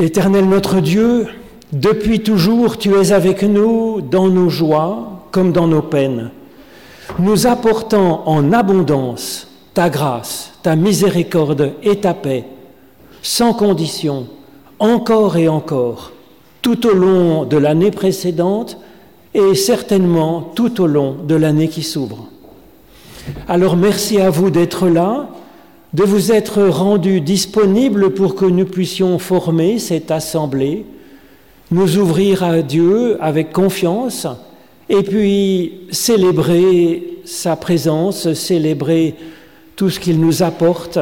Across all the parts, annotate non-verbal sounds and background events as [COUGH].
Éternel notre Dieu, depuis toujours tu es avec nous dans nos joies comme dans nos peines, nous apportant en abondance ta grâce, ta miséricorde et ta paix, sans condition, encore et encore, tout au long de l'année précédente et certainement tout au long de l'année qui s'ouvre. Alors merci à vous d'être là, de vous être rendu disponible pour que nous puissions former cette assemblée, nous ouvrir à Dieu avec confiance et puis célébrer sa présence, célébrer tout ce qu'il nous apporte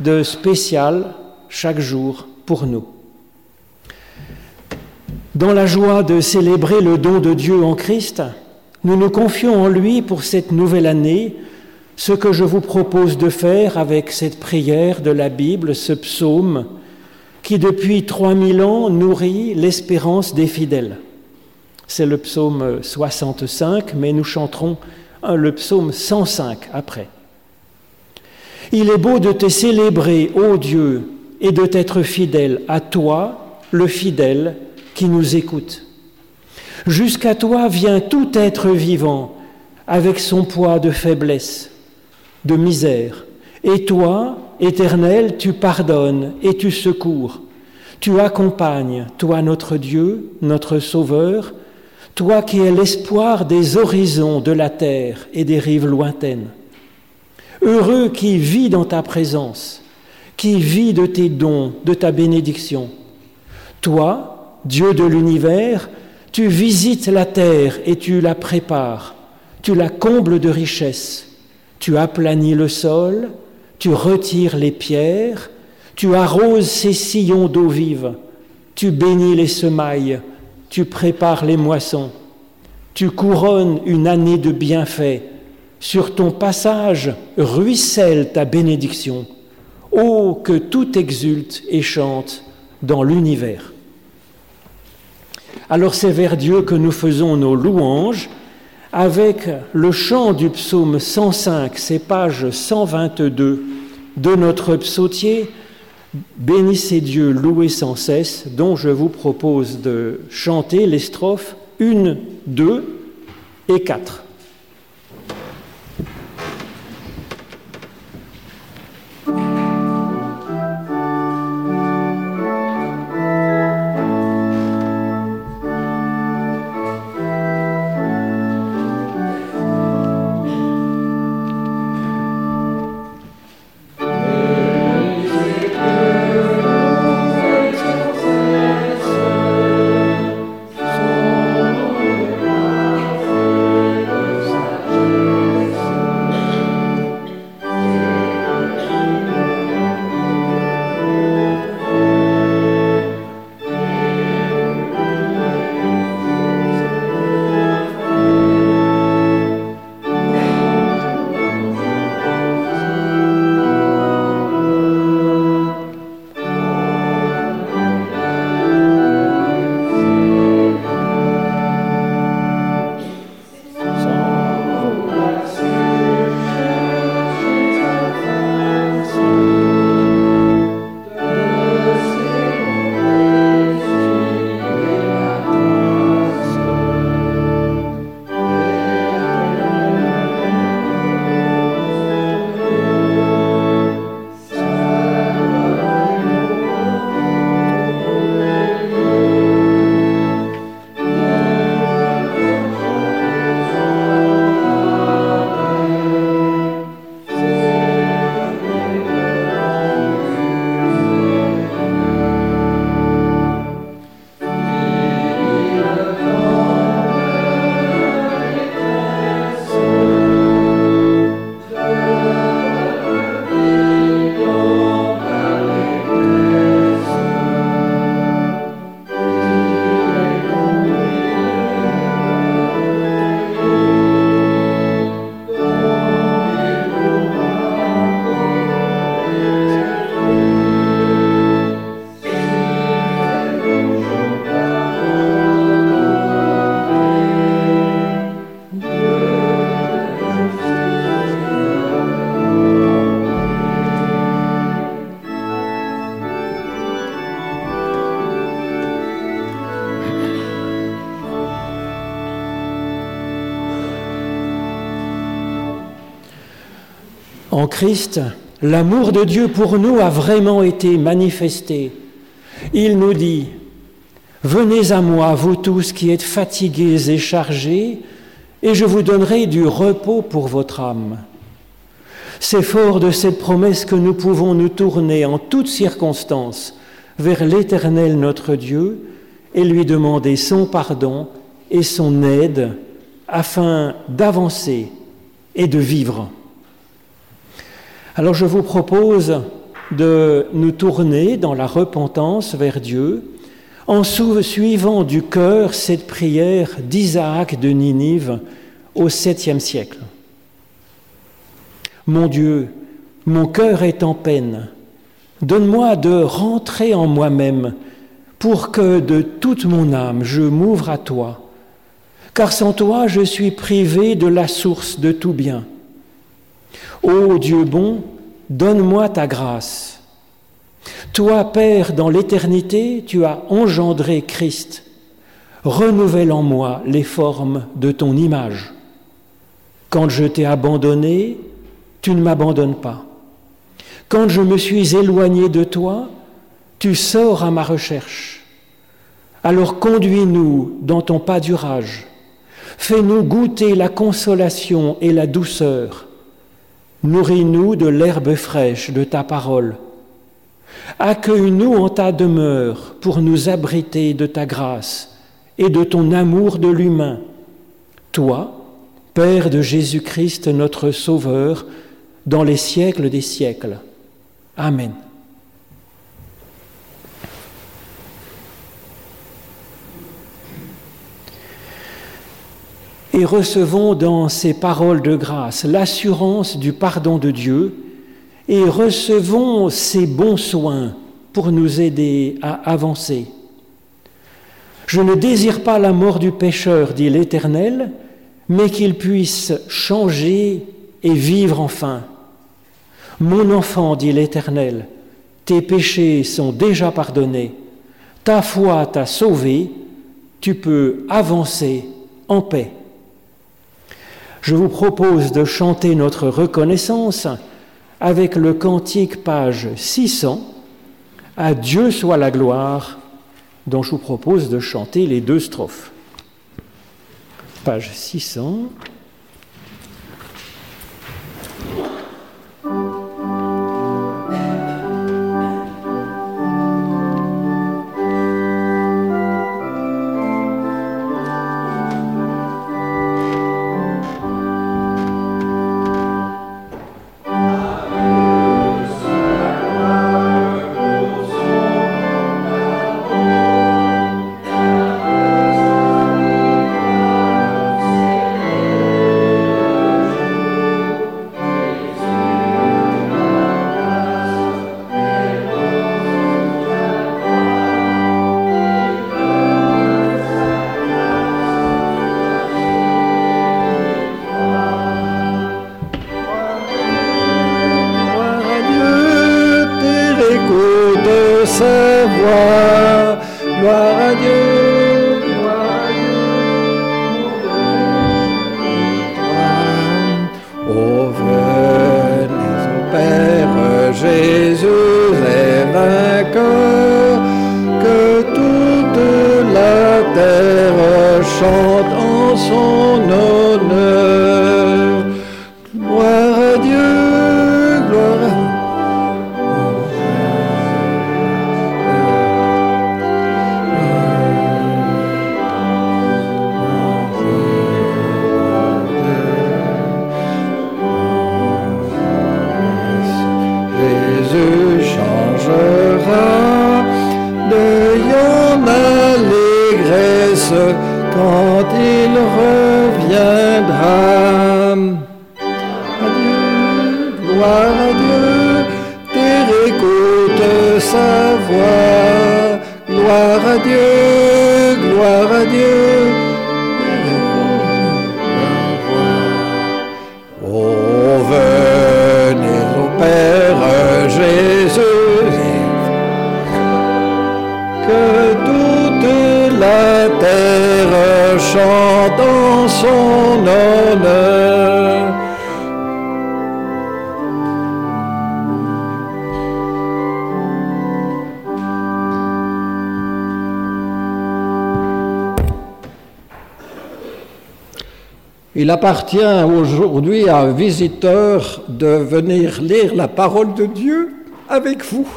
de spécial chaque jour pour nous. Dans la joie de célébrer le don de Dieu en Christ, nous nous confions en lui pour cette nouvelle année, ce que je vous propose de faire avec cette prière de la Bible, ce psaume, qui depuis 3000 ans nourrit l'espérance des fidèles. C'est le psaume 65, mais nous chanterons le psaume 105 après. Il est beau de te célébrer, ô Dieu, et de t'être fidèle à toi, le fidèle, qui nous écoute. Jusqu'à toi vient tout être vivant avec son poids de faiblesse, de misère. Et toi, Éternel, tu pardonnes et tu secours. Tu accompagnes, toi notre Dieu, notre Sauveur, toi qui es l'espoir des horizons de la terre et des rives lointaines. Heureux qui vit dans ta présence, qui vit de tes dons, de ta bénédiction. Toi, Dieu de l'univers, tu visites la terre et tu la prépares, tu la combles de richesses, tu aplanis le sol, tu retires les pierres, tu arroses ces sillons d'eau vive, tu bénis les semailles, tu prépares les moissons, tu couronnes une année de bienfaits, sur ton passage ruisselle ta bénédiction. Oh, que tout exulte et chante dans l'univers. Alors c'est vers Dieu que nous faisons nos louanges avec le chant du psaume 105, c'est page 122 de notre psautier. Bénissez Dieu, louez sans cesse, dont je vous propose de chanter les strophes 1, 2 et 4. En Christ, l'amour de Dieu pour nous a vraiment été manifesté. Il nous dit, Venez à moi, vous tous qui êtes fatigués et chargés, et je vous donnerai du repos pour votre âme. C'est fort de cette promesse que nous pouvons nous tourner en toutes circonstances vers l'Éternel notre Dieu et lui demander son pardon et son aide afin d'avancer et de vivre. Alors je vous propose de nous tourner dans la repentance vers Dieu en suivant du cœur cette prière d'Isaac de Ninive au 7e siècle. Mon Dieu, mon cœur est en peine. Donne-moi de rentrer en moi-même pour que de toute mon âme je m'ouvre à toi. Car sans toi je suis privé de la source de tout bien. Ô Dieu bon, donne-moi ta grâce. Toi, Père, dans l'éternité, tu as engendré Christ. Renouvelle en moi les formes de ton image. Quand je t'ai abandonné, tu ne m'abandonnes pas. Quand je me suis éloigné de toi, tu sors à ma recherche. Alors conduis-nous dans ton pâturage. Fais-nous goûter la consolation et la douceur. Nourris-nous de l'herbe fraîche de ta parole. Accueille-nous en ta demeure pour nous abriter de ta grâce et de ton amour de l'humain. Toi, Père de Jésus-Christ, notre Sauveur, dans les siècles des siècles. Amen. Et recevons dans ces paroles de grâce l'assurance du pardon de Dieu et recevons ses bons soins pour nous aider à avancer. Je ne désire pas la mort du pécheur, dit l'Éternel, mais qu'il puisse changer et vivre enfin. Mon enfant, dit l'Éternel, tes péchés sont déjà pardonnés, ta foi t'a sauvé, tu peux avancer en paix. Je vous propose de chanter notre reconnaissance avec le cantique page 600, À Dieu soit la gloire, dont je vous propose de chanter les deux strophes. Page 600. chante son honneur. Il appartient aujourd'hui à un visiteur de venir lire la parole de Dieu avec vous.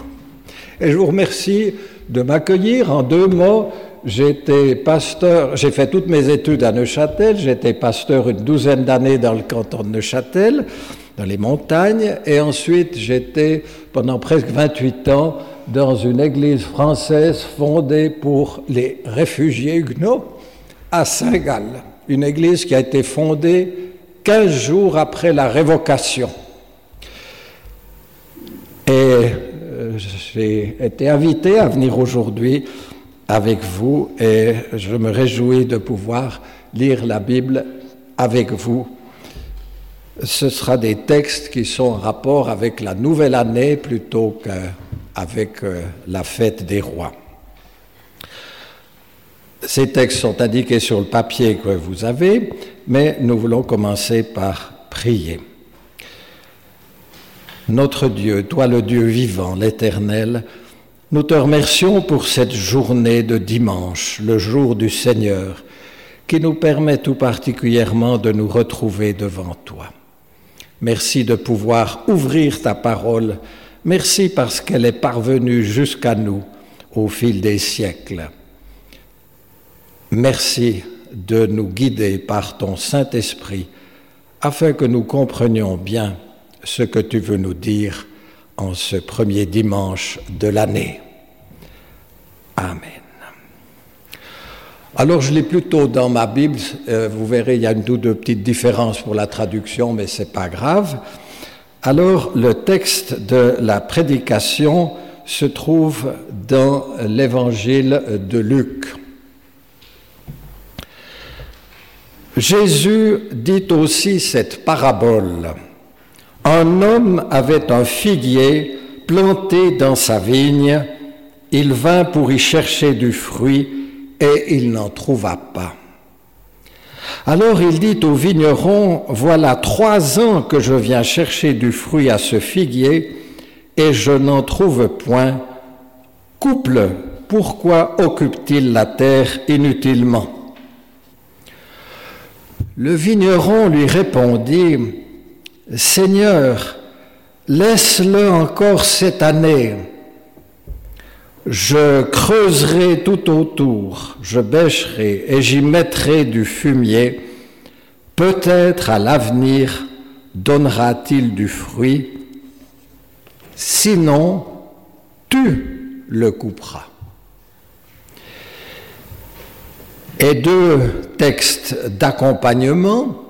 Et je vous remercie de m'accueillir en deux mots J'étais pasteur, j'ai fait toutes mes études à Neuchâtel, j'étais pasteur une douzaine d'années dans le canton de Neuchâtel, dans les montagnes, et ensuite j'étais pendant presque 28 ans dans une église française fondée pour les réfugiés huguenots à Saint-Gall une église qui a été fondée 15 jours après la révocation. Et euh, j'ai été invité à venir aujourd'hui avec vous et je me réjouis de pouvoir lire la Bible avec vous. Ce sera des textes qui sont en rapport avec la nouvelle année plutôt qu'avec euh, la fête des rois. Ces textes sont indiqués sur le papier que vous avez, mais nous voulons commencer par prier. Notre Dieu, toi le Dieu vivant, l'Éternel, nous te remercions pour cette journée de dimanche, le jour du Seigneur, qui nous permet tout particulièrement de nous retrouver devant toi. Merci de pouvoir ouvrir ta parole. Merci parce qu'elle est parvenue jusqu'à nous au fil des siècles. Merci de nous guider par ton Saint-Esprit afin que nous comprenions bien ce que tu veux nous dire en ce premier dimanche de l'année. Amen. Alors je l'ai plutôt dans ma Bible, euh, vous verrez, il y a une ou deux petites différences pour la traduction, mais ce n'est pas grave. Alors le texte de la prédication se trouve dans l'évangile de Luc. Jésus dit aussi cette parabole. Un homme avait un figuier planté dans sa vigne, il vint pour y chercher du fruit et il n'en trouva pas. Alors il dit au vigneron, voilà trois ans que je viens chercher du fruit à ce figuier et je n'en trouve point. Couple, pourquoi occupe-t-il la terre inutilement? Le vigneron lui répondit, Seigneur, laisse-le encore cette année. Je creuserai tout autour, je bêcherai et j'y mettrai du fumier. Peut-être à l'avenir donnera-t-il du fruit. Sinon, tu le couperas. et deux textes d'accompagnement.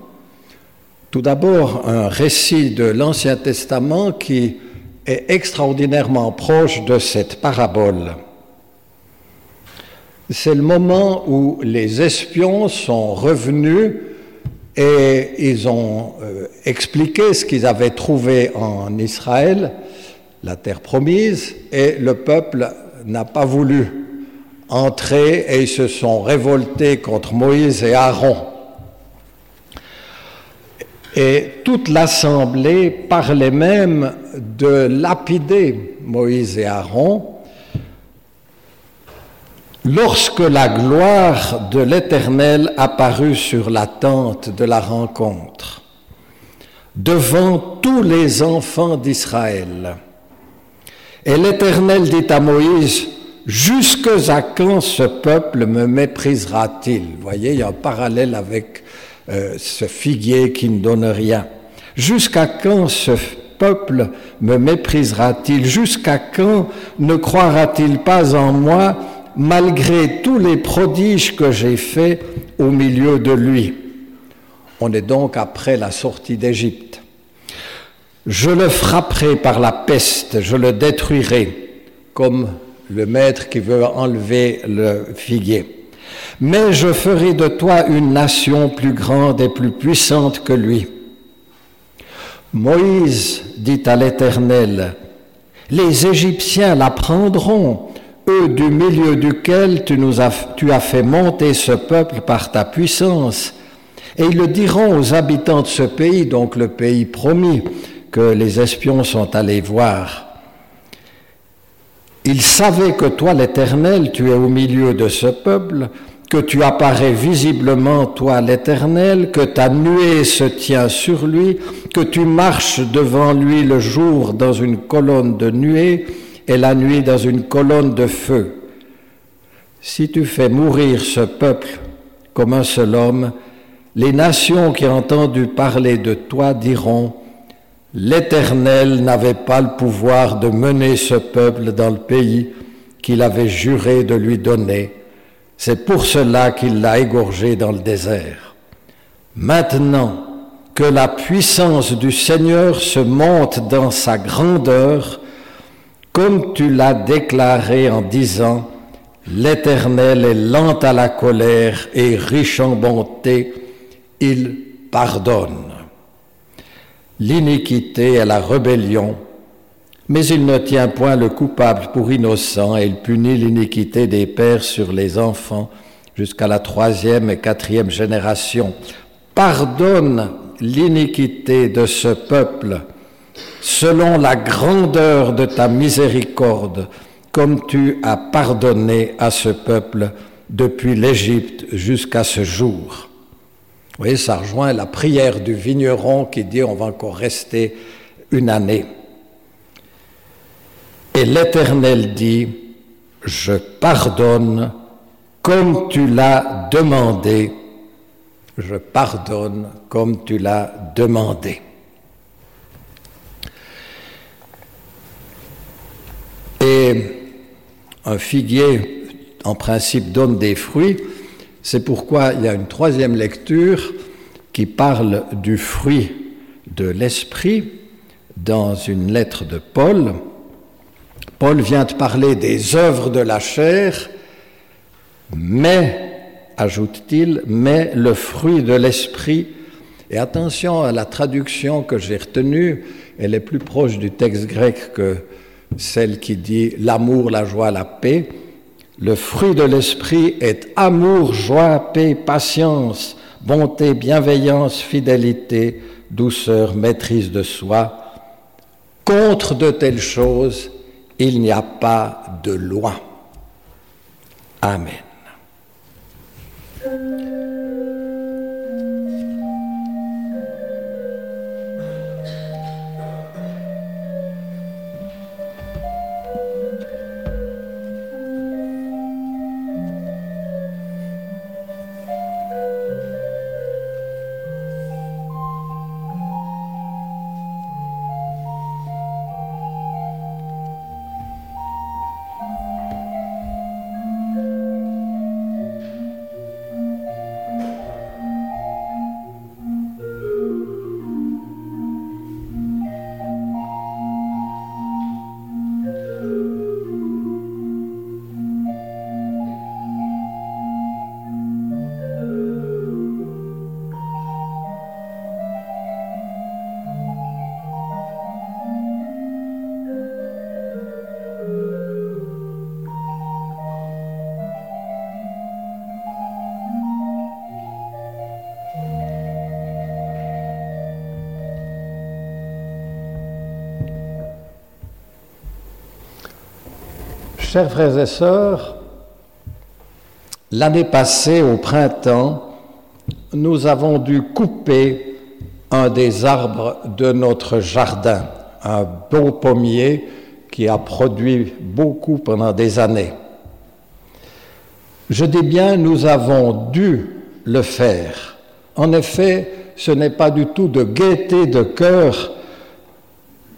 Tout d'abord, un récit de l'Ancien Testament qui est extraordinairement proche de cette parabole. C'est le moment où les espions sont revenus et ils ont euh, expliqué ce qu'ils avaient trouvé en Israël, la terre promise, et le peuple n'a pas voulu entrés et ils se sont révoltés contre Moïse et Aaron. Et toute l'assemblée parlait même de lapider Moïse et Aaron lorsque la gloire de l'Éternel apparut sur la tente de la rencontre, devant tous les enfants d'Israël. Et l'Éternel dit à Moïse, Jusque à quand ce peuple me méprisera-t-il? Voyez, il y a un parallèle avec euh, ce figuier qui ne donne rien. Jusqu'à quand ce peuple me méprisera-t-il? Jusqu'à quand ne croira-t-il pas en moi malgré tous les prodiges que j'ai faits au milieu de lui? On est donc après la sortie d'Égypte. Je le frapperai par la peste, je le détruirai comme le maître qui veut enlever le figuier. Mais je ferai de toi une nation plus grande et plus puissante que lui. Moïse dit à l'Éternel, les Égyptiens la prendront, eux du milieu duquel tu, nous as, tu as fait monter ce peuple par ta puissance, et ils le diront aux habitants de ce pays, donc le pays promis, que les espions sont allés voir. Il savait que toi, l'Éternel, tu es au milieu de ce peuple, que tu apparais visiblement, toi l'Éternel, que ta nuée se tient sur lui, que tu marches devant lui le jour dans une colonne de nuée et la nuit dans une colonne de feu. Si tu fais mourir ce peuple comme un seul homme, les nations qui ont entendu parler de toi diront, L'Éternel n'avait pas le pouvoir de mener ce peuple dans le pays qu'il avait juré de lui donner c'est pour cela qu'il l'a égorgé dans le désert. Maintenant que la puissance du Seigneur se monte dans sa grandeur, comme tu l'as déclaré en disant, L'Éternel est lent à la colère et riche en bonté, il pardonne. L'iniquité et la rébellion mais il ne tient point le coupable pour innocent et il punit l'iniquité des pères sur les enfants jusqu'à la troisième et quatrième génération. Pardonne l'iniquité de ce peuple selon la grandeur de ta miséricorde, comme tu as pardonné à ce peuple depuis l'Égypte jusqu'à ce jour. Vous voyez, ça rejoint la prière du vigneron qui dit on va encore rester une année. Et l'Éternel dit, je pardonne comme tu l'as demandé, je pardonne comme tu l'as demandé. Et un figuier, en principe, donne des fruits. C'est pourquoi il y a une troisième lecture qui parle du fruit de l'esprit dans une lettre de Paul. Paul vient de parler des œuvres de la chair, mais, ajoute-t-il, mais le fruit de l'esprit. Et attention à la traduction que j'ai retenue, elle est plus proche du texte grec que celle qui dit l'amour, la joie, la paix. Le fruit de l'esprit est amour, joie, paix, patience, bonté, bienveillance, fidélité, douceur, maîtrise de soi. Contre de telles choses, il n'y a pas de loi. Amen. Chers frères et sœurs, l'année passée, au printemps, nous avons dû couper un des arbres de notre jardin, un beau pommier qui a produit beaucoup pendant des années. Je dis bien, nous avons dû le faire. En effet, ce n'est pas du tout de gaieté de cœur,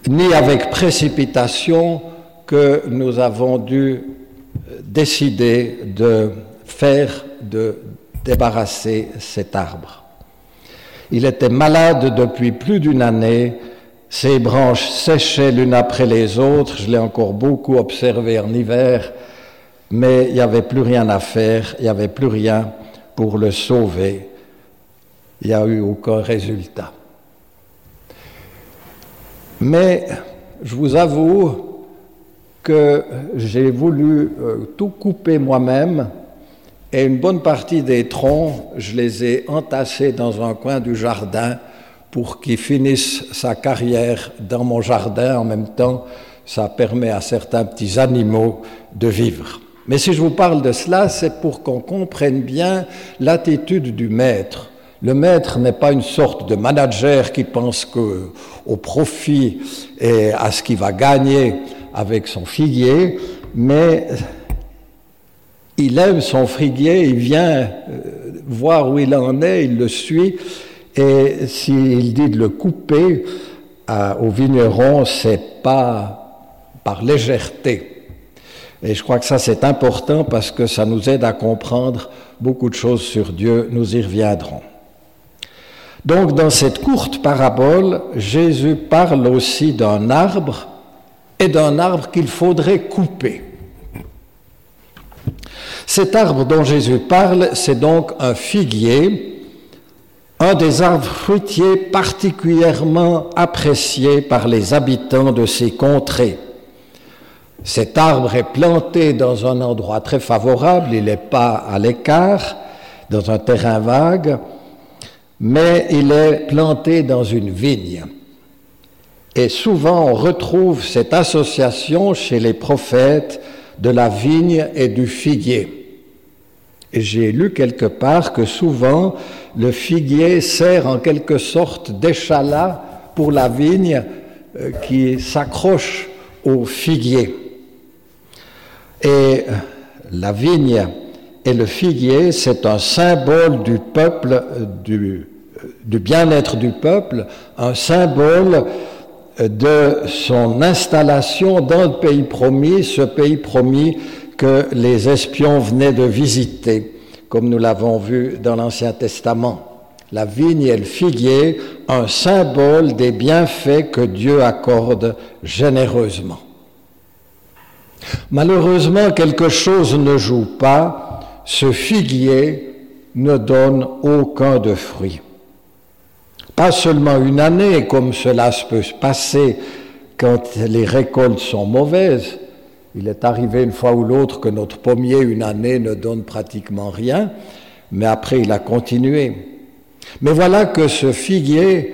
ni avec précipitation, que nous avons dû décider de faire, de débarrasser cet arbre. Il était malade depuis plus d'une année, ses branches séchaient l'une après les autres, je l'ai encore beaucoup observé en hiver, mais il n'y avait plus rien à faire, il n'y avait plus rien pour le sauver. Il n'y a eu aucun résultat. Mais je vous avoue, que j'ai voulu euh, tout couper moi-même et une bonne partie des troncs, je les ai entassés dans un coin du jardin pour qu'ils finissent sa carrière dans mon jardin. En même temps, ça permet à certains petits animaux de vivre. Mais si je vous parle de cela, c'est pour qu'on comprenne bien l'attitude du maître. Le maître n'est pas une sorte de manager qui pense que, au profit et à ce qu'il va gagner avec son figuier, mais il aime son figuier, il vient euh, voir où il en est, il le suit, et s'il dit de le couper au vigneron, c'est pas par légèreté. Et je crois que ça c'est important parce que ça nous aide à comprendre beaucoup de choses sur Dieu, nous y reviendrons. Donc dans cette courte parabole, Jésus parle aussi d'un arbre et d'un arbre qu'il faudrait couper. Cet arbre dont Jésus parle, c'est donc un figuier, un des arbres fruitiers particulièrement appréciés par les habitants de ces contrées. Cet arbre est planté dans un endroit très favorable, il n'est pas à l'écart, dans un terrain vague, mais il est planté dans une vigne. Et souvent on retrouve cette association chez les prophètes de la vigne et du figuier. J'ai lu quelque part que souvent le figuier sert en quelque sorte d'échalas pour la vigne euh, qui s'accroche au figuier. Et la vigne et le figuier, c'est un symbole du peuple, euh, du, euh, bien-être du peuple, un symbole euh, de son installation dans le pays promis, ce pays promis que les espions venaient de visiter, comme nous l'avons vu dans l'Ancien Testament. La vigne et le figuier, un symbole des bienfaits que Dieu accorde généreusement. Malheureusement, quelque chose ne joue pas ce figuier ne donne aucun de fruit. Pas seulement une année, comme cela peut se passer quand les récoltes sont mauvaises. Il est arrivé une fois ou l'autre que notre pommier, une année, ne donne pratiquement rien, mais après il a continué. Mais voilà que ce figuier,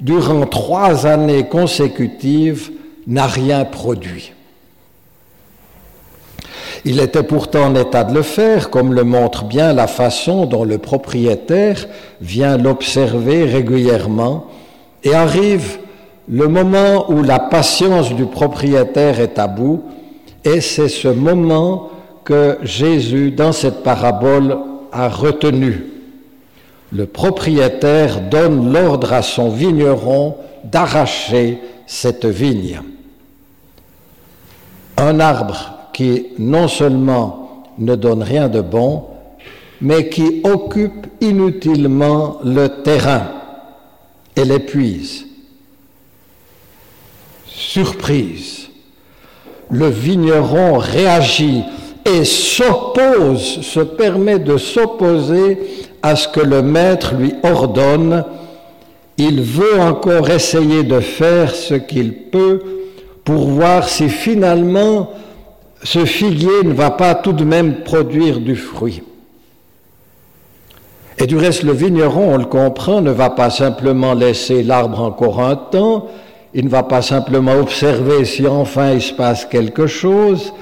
durant trois années consécutives, n'a rien produit. Il était pourtant en état de le faire, comme le montre bien la façon dont le propriétaire vient l'observer régulièrement, et arrive le moment où la patience du propriétaire est à bout, et c'est ce moment que Jésus, dans cette parabole, a retenu. Le propriétaire donne l'ordre à son vigneron d'arracher cette vigne. Un arbre qui non seulement ne donne rien de bon, mais qui occupe inutilement le terrain et l'épuise. Surprise, le vigneron réagit et s'oppose, se permet de s'opposer à ce que le maître lui ordonne. Il veut encore essayer de faire ce qu'il peut pour voir si finalement ce figuier ne va pas tout de même produire du fruit. Et du reste, le vigneron, on le comprend, ne va pas simplement laisser l'arbre encore un temps, il ne va pas simplement observer si enfin il se passe quelque chose,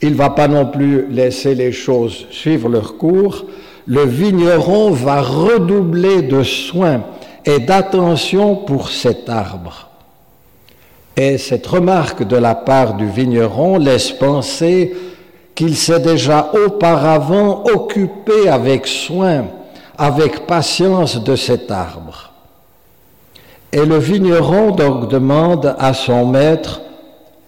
il ne va pas non plus laisser les choses suivre leur cours, le vigneron va redoubler de soins et d'attention pour cet arbre. Et cette remarque de la part du vigneron laisse penser qu'il s'est déjà auparavant occupé avec soin, avec patience de cet arbre. Et le vigneron donc demande à son maître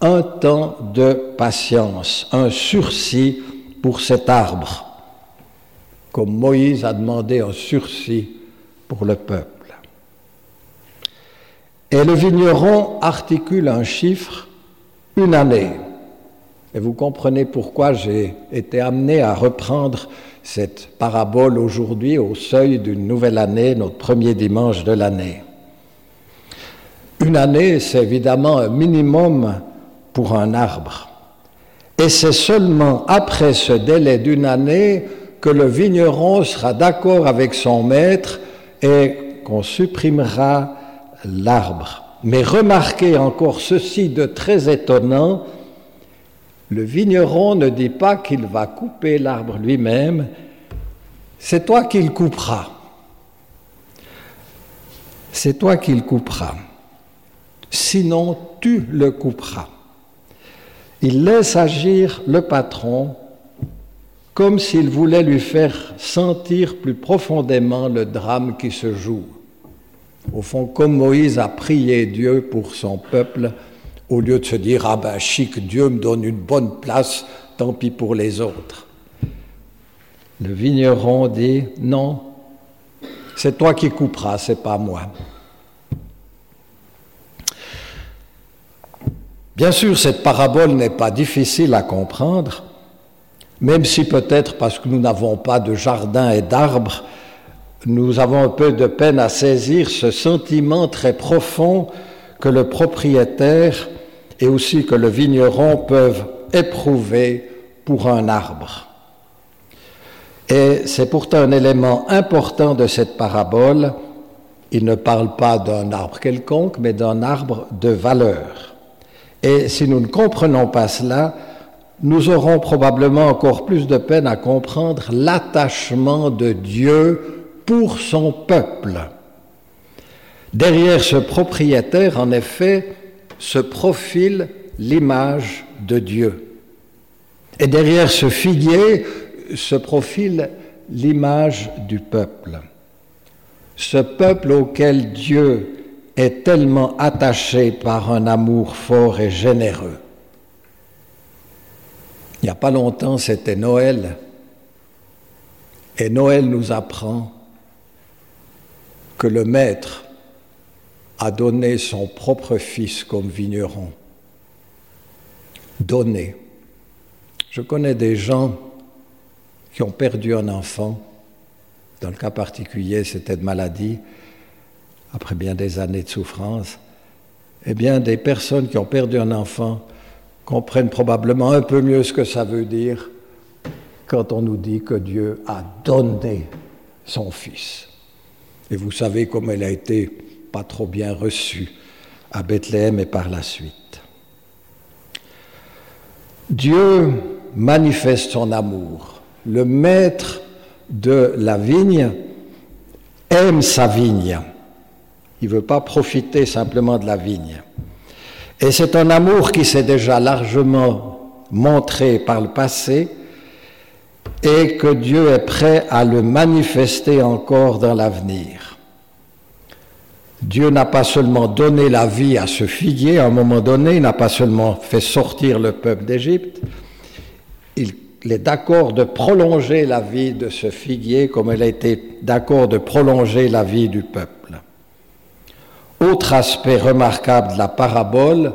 un temps de patience, un sursis pour cet arbre, comme Moïse a demandé un sursis pour le peuple. Et le vigneron articule un chiffre, une année. Et vous comprenez pourquoi j'ai été amené à reprendre cette parabole aujourd'hui au seuil d'une nouvelle année, notre premier dimanche de l'année. Une année, c'est évidemment un minimum pour un arbre. Et c'est seulement après ce délai d'une année que le vigneron sera d'accord avec son maître et qu'on supprimera l'arbre. Mais remarquez encore ceci de très étonnant, Le vigneron ne dit pas qu'il va couper l'arbre lui-même, c'est toi qui le couperas. C'est toi qui le couperas. Sinon, tu le couperas. Il laisse agir le patron comme s'il voulait lui faire sentir plus profondément le drame qui se joue. Au fond, comme Moïse a prié Dieu pour son peuple, au lieu de se dire Ah ben chic, Dieu me donne une bonne place, tant pis pour les autres. Le vigneron dit Non, c'est toi qui couperas, c'est pas moi. Bien sûr, cette parabole n'est pas difficile à comprendre, même si peut-être parce que nous n'avons pas de jardin et d'arbres, nous avons un peu de peine à saisir ce sentiment très profond que le propriétaire et aussi que le vigneron peuvent éprouver pour un arbre. Et c'est pourtant un élément important de cette parabole. Il ne parle pas d'un arbre quelconque, mais d'un arbre de valeur. Et si nous ne comprenons pas cela, nous aurons probablement encore plus de peine à comprendre l'attachement de Dieu pour son peuple. Derrière ce propriétaire, en effet, se profile l'image de Dieu. Et derrière ce figuier se profile l'image du peuple. Ce peuple auquel Dieu est tellement attaché par un amour fort et généreux. Il n'y a pas longtemps, c'était Noël. Et Noël nous apprend que le Maître a donné son propre fils comme vigneron. Donné. Je connais des gens qui ont perdu un enfant. Dans le cas particulier, c'était de maladie, après bien des années de souffrance. Eh bien, des personnes qui ont perdu un enfant comprennent probablement un peu mieux ce que ça veut dire quand on nous dit que Dieu a donné son Fils. Et vous savez comme elle a été pas trop bien reçue à Bethléem et par la suite. Dieu manifeste son amour. Le maître de la vigne aime sa vigne. Il ne veut pas profiter simplement de la vigne. Et c'est un amour qui s'est déjà largement montré par le passé et que Dieu est prêt à le manifester encore dans l'avenir. Dieu n'a pas seulement donné la vie à ce figuier, à un moment donné, il n'a pas seulement fait sortir le peuple d'Égypte, il est d'accord de prolonger la vie de ce figuier comme il a été d'accord de prolonger la vie du peuple. Autre aspect remarquable de la parabole,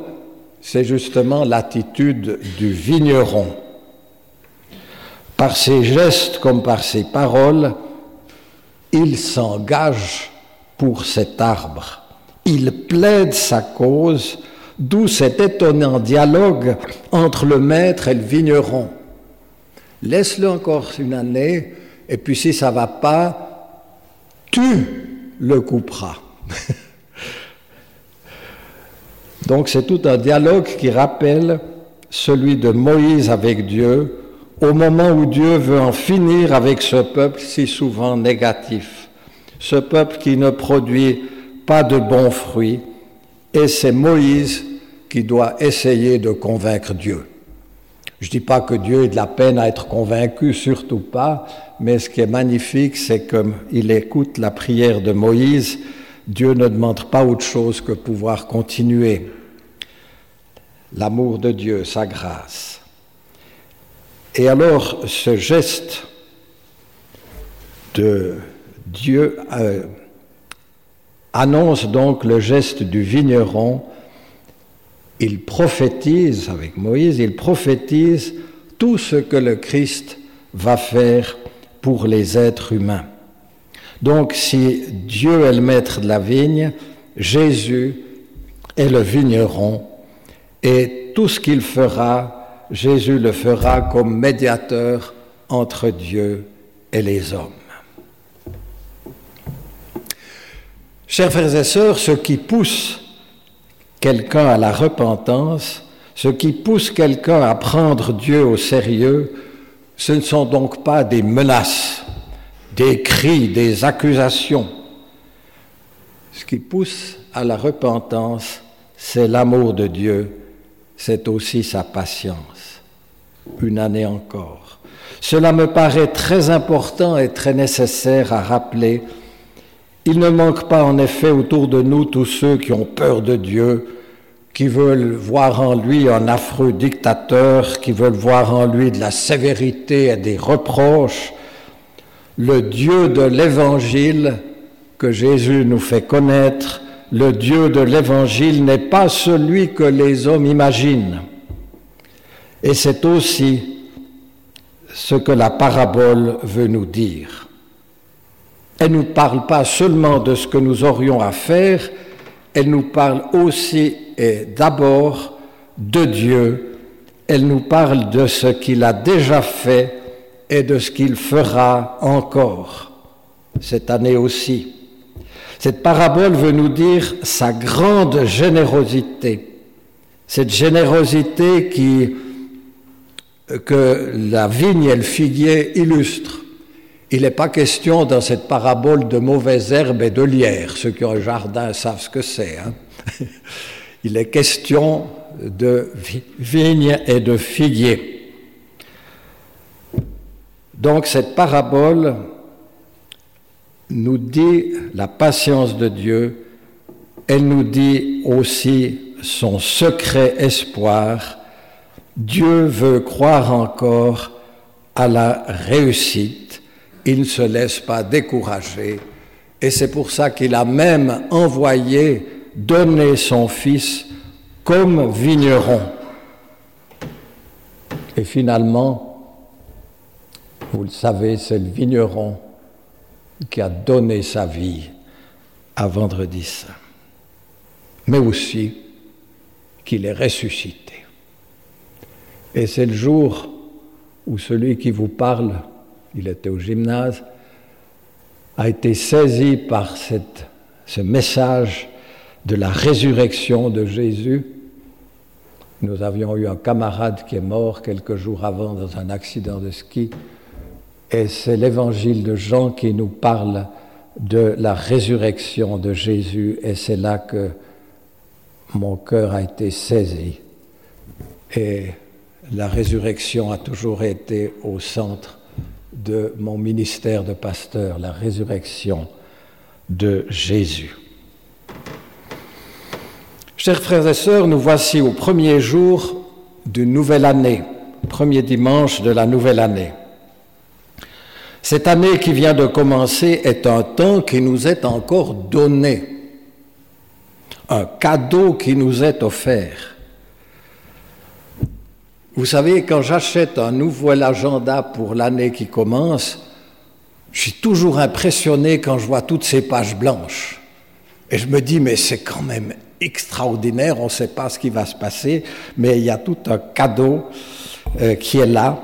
c'est justement l'attitude du vigneron. Par ses gestes comme par ses paroles, il s'engage pour cet arbre. Il plaide sa cause, d'où cet étonnant dialogue entre le maître et le vigneron. Laisse-le encore une année, et puis si ça va pas, tu le couperas. [LAUGHS] Donc c'est tout un dialogue qui rappelle celui de Moïse avec Dieu au moment où Dieu veut en finir avec ce peuple si souvent négatif, ce peuple qui ne produit pas de bons fruits, et c'est Moïse qui doit essayer de convaincre Dieu. Je ne dis pas que Dieu ait de la peine à être convaincu, surtout pas, mais ce qui est magnifique, c'est qu'il écoute la prière de Moïse Dieu ne demande pas autre chose que pouvoir continuer. L'amour de Dieu, sa grâce. Et alors, ce geste de Dieu euh, annonce donc le geste du vigneron. Il prophétise, avec Moïse, il prophétise tout ce que le Christ va faire pour les êtres humains. Donc si Dieu est le maître de la vigne, Jésus est le vigneron et tout ce qu'il fera, Jésus le fera comme médiateur entre Dieu et les hommes. Chers frères et sœurs, ce qui pousse quelqu'un à la repentance, Ce qui pousse quelqu'un à prendre Dieu au sérieux, ce ne sont donc pas des menaces, des cris, des accusations. Ce qui pousse à la repentance, c'est l'amour de Dieu, c'est aussi sa patience. Une année encore. Cela me paraît très important et très nécessaire à rappeler. Il ne manque pas en effet autour de nous tous ceux qui ont peur de Dieu, qui veulent voir en lui un affreux dictateur, qui veulent voir en lui de la sévérité et des reproches. Le Dieu de l'Évangile que Jésus nous fait connaître, le Dieu de l'Évangile n'est pas celui que les hommes imaginent. Et c'est aussi ce que la parabole veut nous dire. Elle ne nous parle pas seulement de ce que nous aurions à faire, elle nous parle aussi et d'abord de Dieu, elle nous parle de ce qu'il a déjà fait et de ce qu'il fera encore cette année aussi. Cette parabole veut nous dire sa grande générosité, cette générosité qui que la vigne et le figuier illustrent. Il n'est pas question dans cette parabole de mauvaises herbes et de lierre. Ceux qui ont un jardin savent ce que c'est. Hein. [LAUGHS] Il est question de vigne et de figuier. Donc cette parabole nous dit la patience de Dieu, elle nous dit aussi son secret espoir Dieu veut croire encore à la réussite. Il ne se laisse pas décourager. Et c'est pour ça qu'il a même envoyé donner son fils comme vigneron. Et finalement, vous le savez, c'est le vigneron qui a donné sa vie à vendredi saint, mais aussi qu'il est ressuscité. Et c'est le jour où celui qui vous parle, il était au gymnase, a été saisi par ce message de la résurrection de Jésus. Nous avions eu un camarade qui est mort quelques jours avant dans un accident de ski. Et c'est l'évangile de Jean qui nous parle de la résurrection de Jésus. Et c'est là que mon cœur a été saisi. Et la résurrection a toujours été au centre de mon ministère de pasteur, la résurrection de Jésus. Chers frères et sœurs, nous voici au premier jour d'une nouvelle année, premier dimanche de la nouvelle année. Cette année qui vient de commencer est un temps qui nous est encore donné, un cadeau qui nous est offert. Vous savez, quand j'achète un nouvel agenda pour l'année qui commence, je suis toujours impressionné quand je vois toutes ces pages blanches. Et je me dis, mais c'est quand même extraordinaire, on ne sait pas ce qui va se passer, mais il y a tout un cadeau euh, qui est là.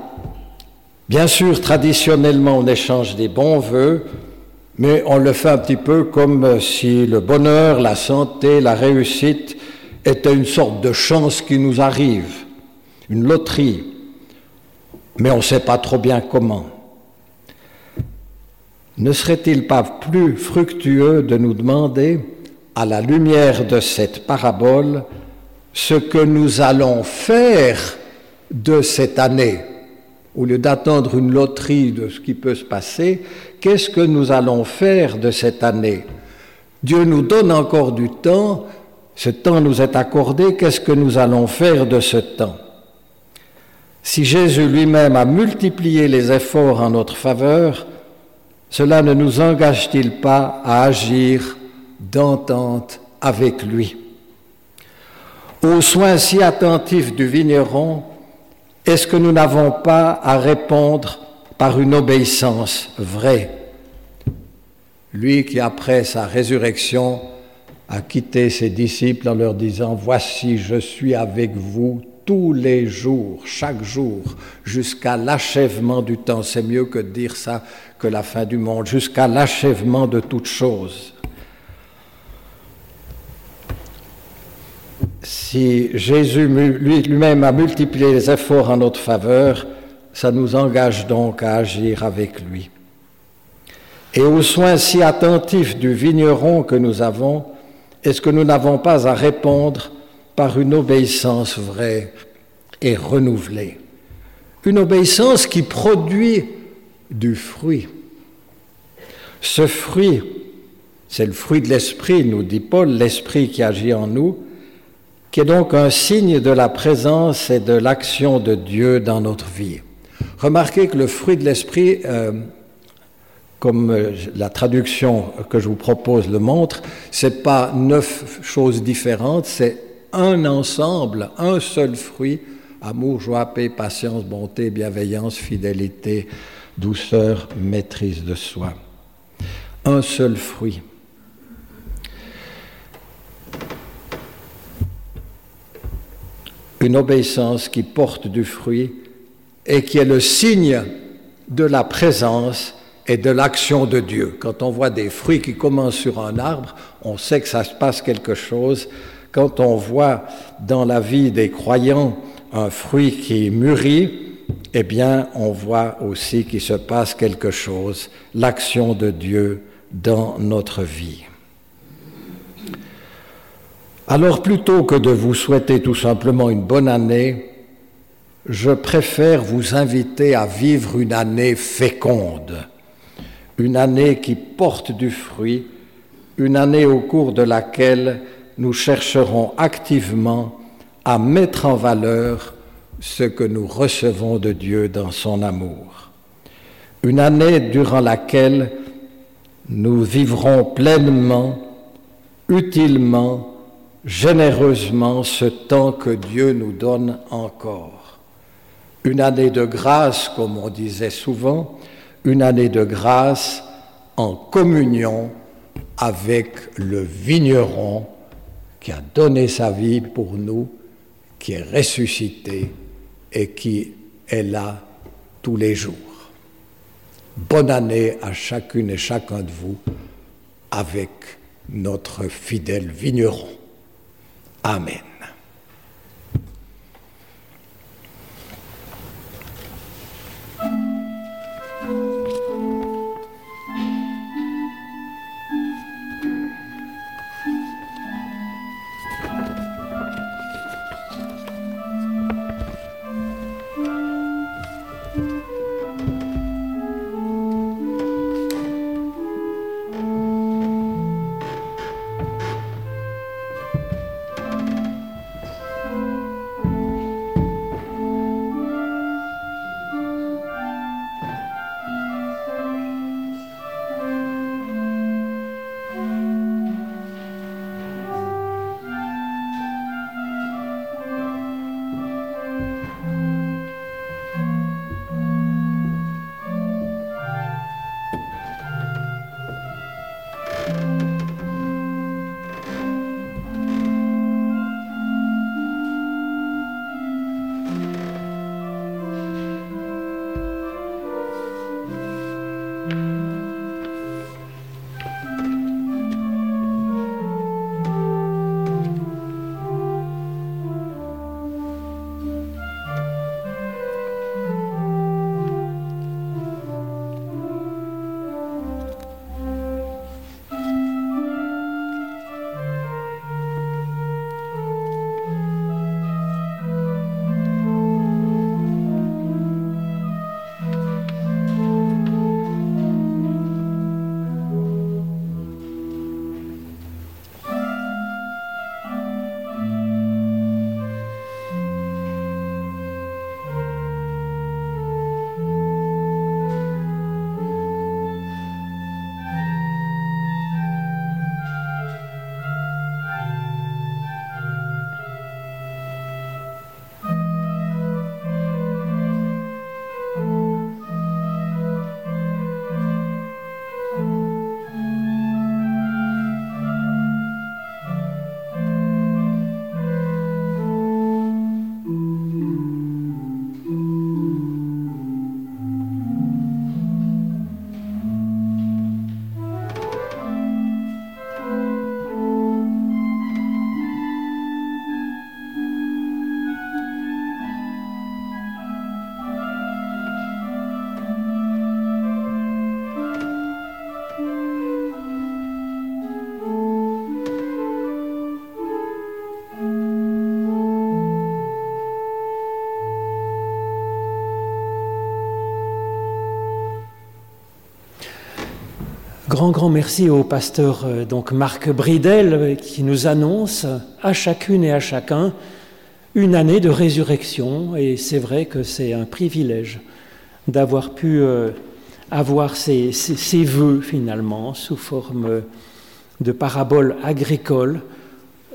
Bien sûr, traditionnellement, on échange des bons voeux, mais on le fait un petit peu comme si le bonheur, la santé, la réussite étaient une sorte de chance qui nous arrive une loterie, mais on ne sait pas trop bien comment. Ne serait-il pas plus fructueux de nous demander, à la lumière de cette parabole, ce que nous allons faire de cette année? Au lieu d'attendre une loterie de ce qui peut se passer, qu'est-ce que nous allons faire de cette année? Dieu nous donne encore du temps, ce temps nous est accordé, qu'est-ce que nous allons faire de ce temps? Si Jésus lui-même a multiplié les efforts en notre faveur, cela ne nous engage-t-il pas à agir d'entente avec lui? Aux soins si attentifs du vigneron, est-ce que nous n'avons pas à répondre par une obéissance vraie? Lui qui, après sa résurrection, a quitté ses disciples en leur disant, Voici, je suis avec vous tous les jours, chaque jour, jusqu'à l'achèvement du temps. C'est mieux que de dire ça que la fin du monde, jusqu'à l'achèvement de toutes choses. si Jésus lui-même a multiplié les efforts en notre faveur, ça nous engage donc à agir avec lui. Et aux soins si attentifs du vigneron que nous avons, est-ce que nous n'avons pas à répondre par une obéissance vraie et renouvelée Une obéissance qui produit du fruit. Ce fruit, c'est le fruit de l'esprit, nous dit Paul, l'esprit qui agit en nous, qui est donc un signe de la présence et de l'action de Dieu dans notre vie. Remarquez que le fruit de l'esprit, euh, comme euh, la traduction que je vous propose le montre, c'est pas neuf choses différentes, c'est un ensemble, un seul fruit amour, joie, paix, patience, bonté, bienveillance, fidélité, douceur, maîtrise de soi. Un seul fruit. Une obéissance qui porte du fruit et qui est le signe de la présence et de l'action de Dieu. Quand on voit des fruits qui commencent sur un arbre, on sait que ça se passe quelque chose. Quand on voit dans la vie des croyants un fruit qui mûrit, eh bien, on voit aussi qu'il se passe quelque chose, l'action de Dieu dans notre vie. Alors plutôt que de vous souhaiter tout simplement une bonne année, je préfère vous inviter à vivre une année féconde, une année qui porte du fruit, une année au cours de laquelle nous chercherons activement à mettre en valeur ce que nous recevons de Dieu dans son amour. Une année durant laquelle nous vivrons pleinement, utilement, généreusement ce temps que Dieu nous donne encore une année de grâce, comme on disait souvent, une année de grâce en communion avec le vigneron qui a donné sa vie pour nous, qui est ressuscité et qui est là tous les jours. Bonne année à chacune et chacun de vous avec notre fidèle vigneron. Amen. Grand, grand merci au pasteur euh, donc Marc Bridel euh, qui nous annonce à chacune et à chacun une année de résurrection. Et c'est vrai que c'est un privilège d'avoir pu euh, avoir ces, vœux finalement sous forme de paraboles agricoles.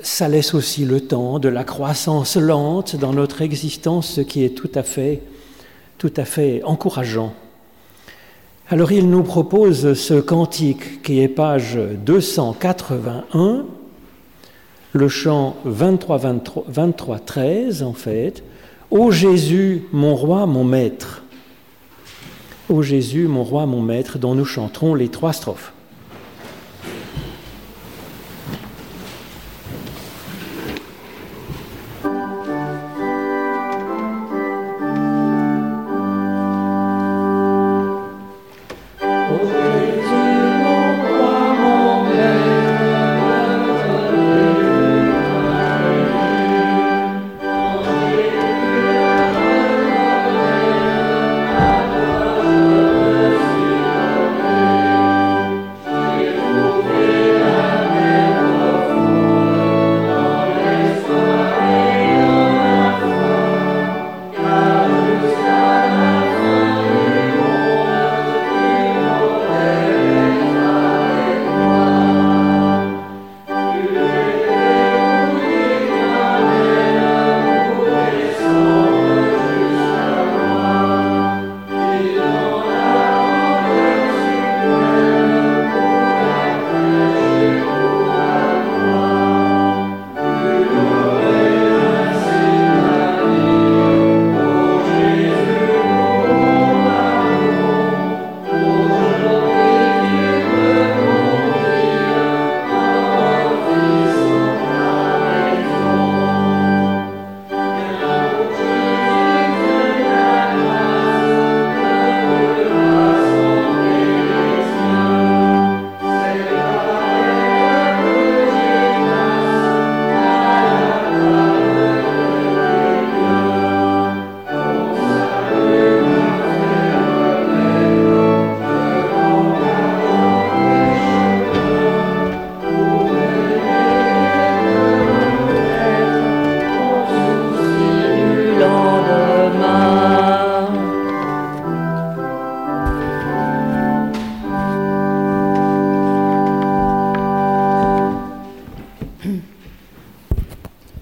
Ça laisse aussi le temps de la croissance lente dans notre existence, ce qui est tout à fait, tout à fait encourageant. Alors il nous propose ce cantique qui est page 281, le chant 23, 23, 13 en fait. Ô Jésus, mon roi, mon maître. Ô Jésus, mon roi, mon maître, dont nous chanterons les trois strophes.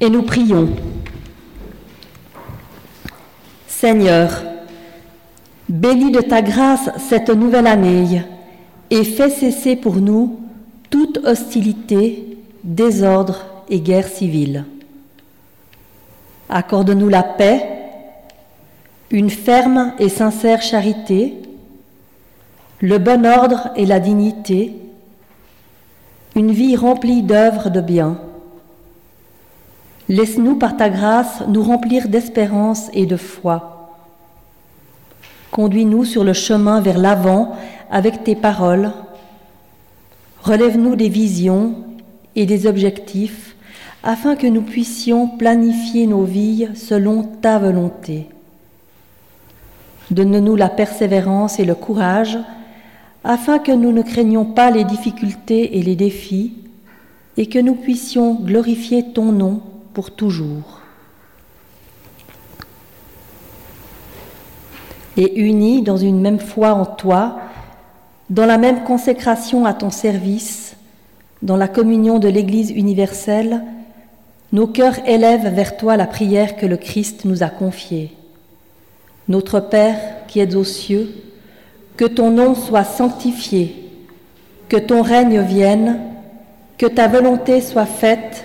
Et nous prions. Seigneur, bénis de ta grâce cette nouvelle année et fais cesser pour nous toute hostilité, désordre et guerre civile. Accorde-nous la paix, une ferme et sincère charité, le bon ordre et la dignité, une vie remplie d'œuvres de bien Laisse-nous par ta grâce nous remplir d'espérance et de foi. Conduis-nous sur le chemin vers l'avant avec tes paroles. Relève-nous des visions et des objectifs afin que nous puissions planifier nos vies selon ta volonté. Donne-nous la persévérance et le courage afin que nous ne craignions pas les difficultés et les défis et que nous puissions glorifier ton nom pour toujours. Et unis dans une même foi en toi, dans la même consécration à ton service, dans la communion de l'Église universelle, nos cœurs élèvent vers toi la prière que le Christ nous a confiée. Notre Père qui es aux cieux, que ton nom soit sanctifié, que ton règne vienne, que ta volonté soit faite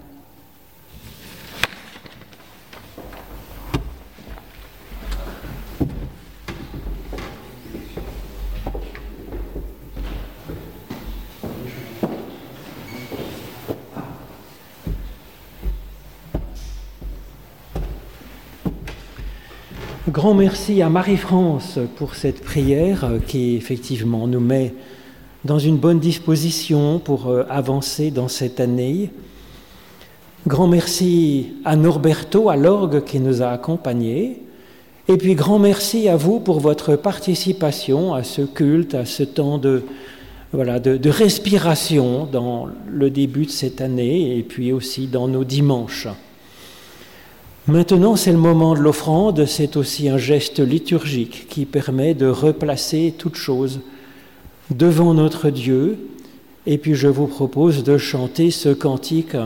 Grand merci à Marie-France pour cette prière qui effectivement nous met dans une bonne disposition pour euh, avancer dans cette année. Grand merci à Norberto, à l'orgue qui nous a accompagnés. Et puis grand merci à vous pour votre participation à ce culte, à ce temps de respiration dans le début de cette année et puis aussi dans nos dimanches. Maintenant, c'est le moment de l'offrande, c'est aussi un geste liturgique qui permet de replacer toute chose devant notre Dieu. Et puis je vous propose de chanter ce cantique,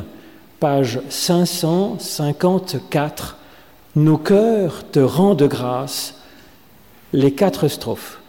page 554, Nos cœurs te rendent grâce, les quatre strophes.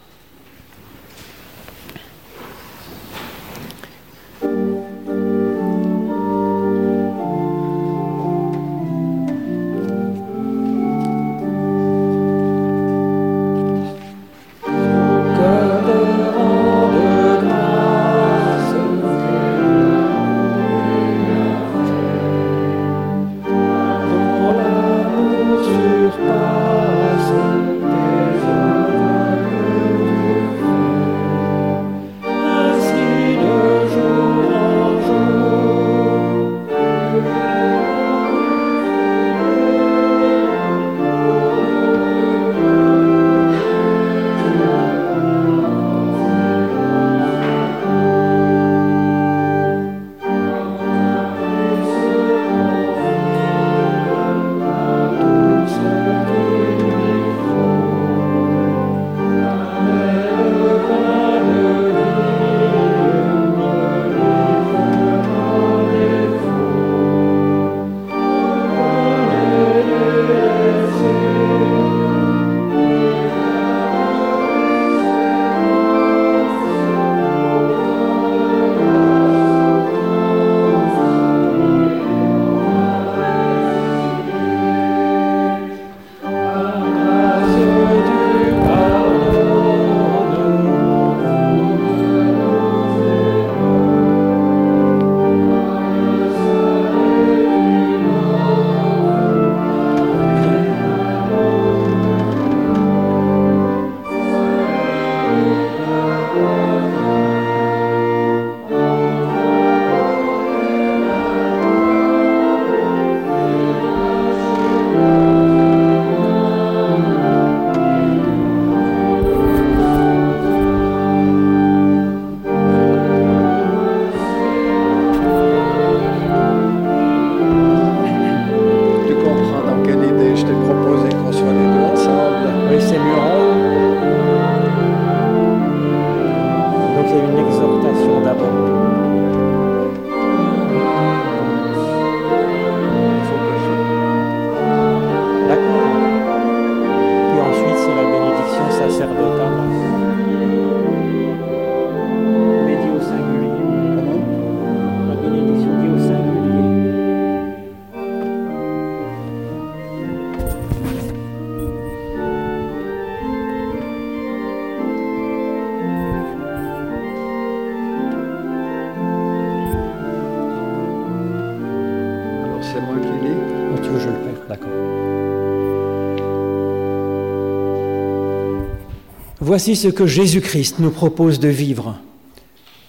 Voici ce que Jésus-Christ nous propose de vivre.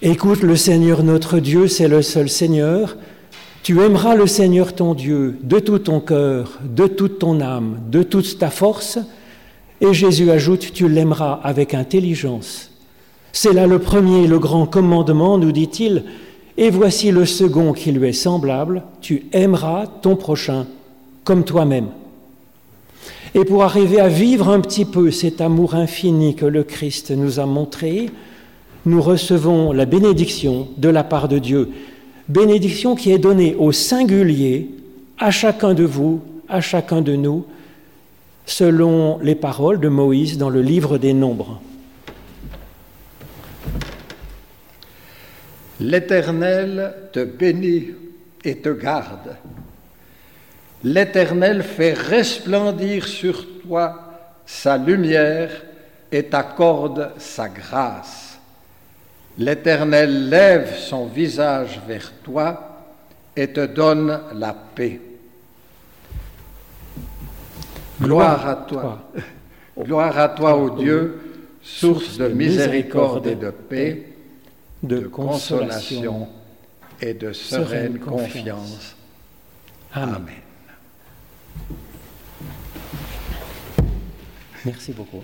Écoute le Seigneur notre Dieu, c'est le seul Seigneur. Tu aimeras le Seigneur ton Dieu de tout ton cœur, de toute ton âme, de toute ta force. Et Jésus ajoute, tu l'aimeras avec intelligence. C'est là le premier, le grand commandement, nous dit-il. Et voici le second qui lui est semblable, tu aimeras ton prochain comme toi-même. Et pour arriver à vivre un petit peu cet amour infini que le Christ nous a montré, nous recevons la bénédiction de la part de Dieu. Bénédiction qui est donnée au singulier, à chacun de vous, à chacun de nous, selon les paroles de Moïse dans le livre des Nombres. L'Éternel te bénit et te garde. L'Éternel fait resplendir sur toi sa lumière et t'accorde sa grâce. L'Éternel lève son visage vers toi et te donne la paix. Gloire à toi. Gloire à toi, ô Dieu, source de miséricorde et de paix, de consolation et de sereine confiance. Amen. Merci beaucoup.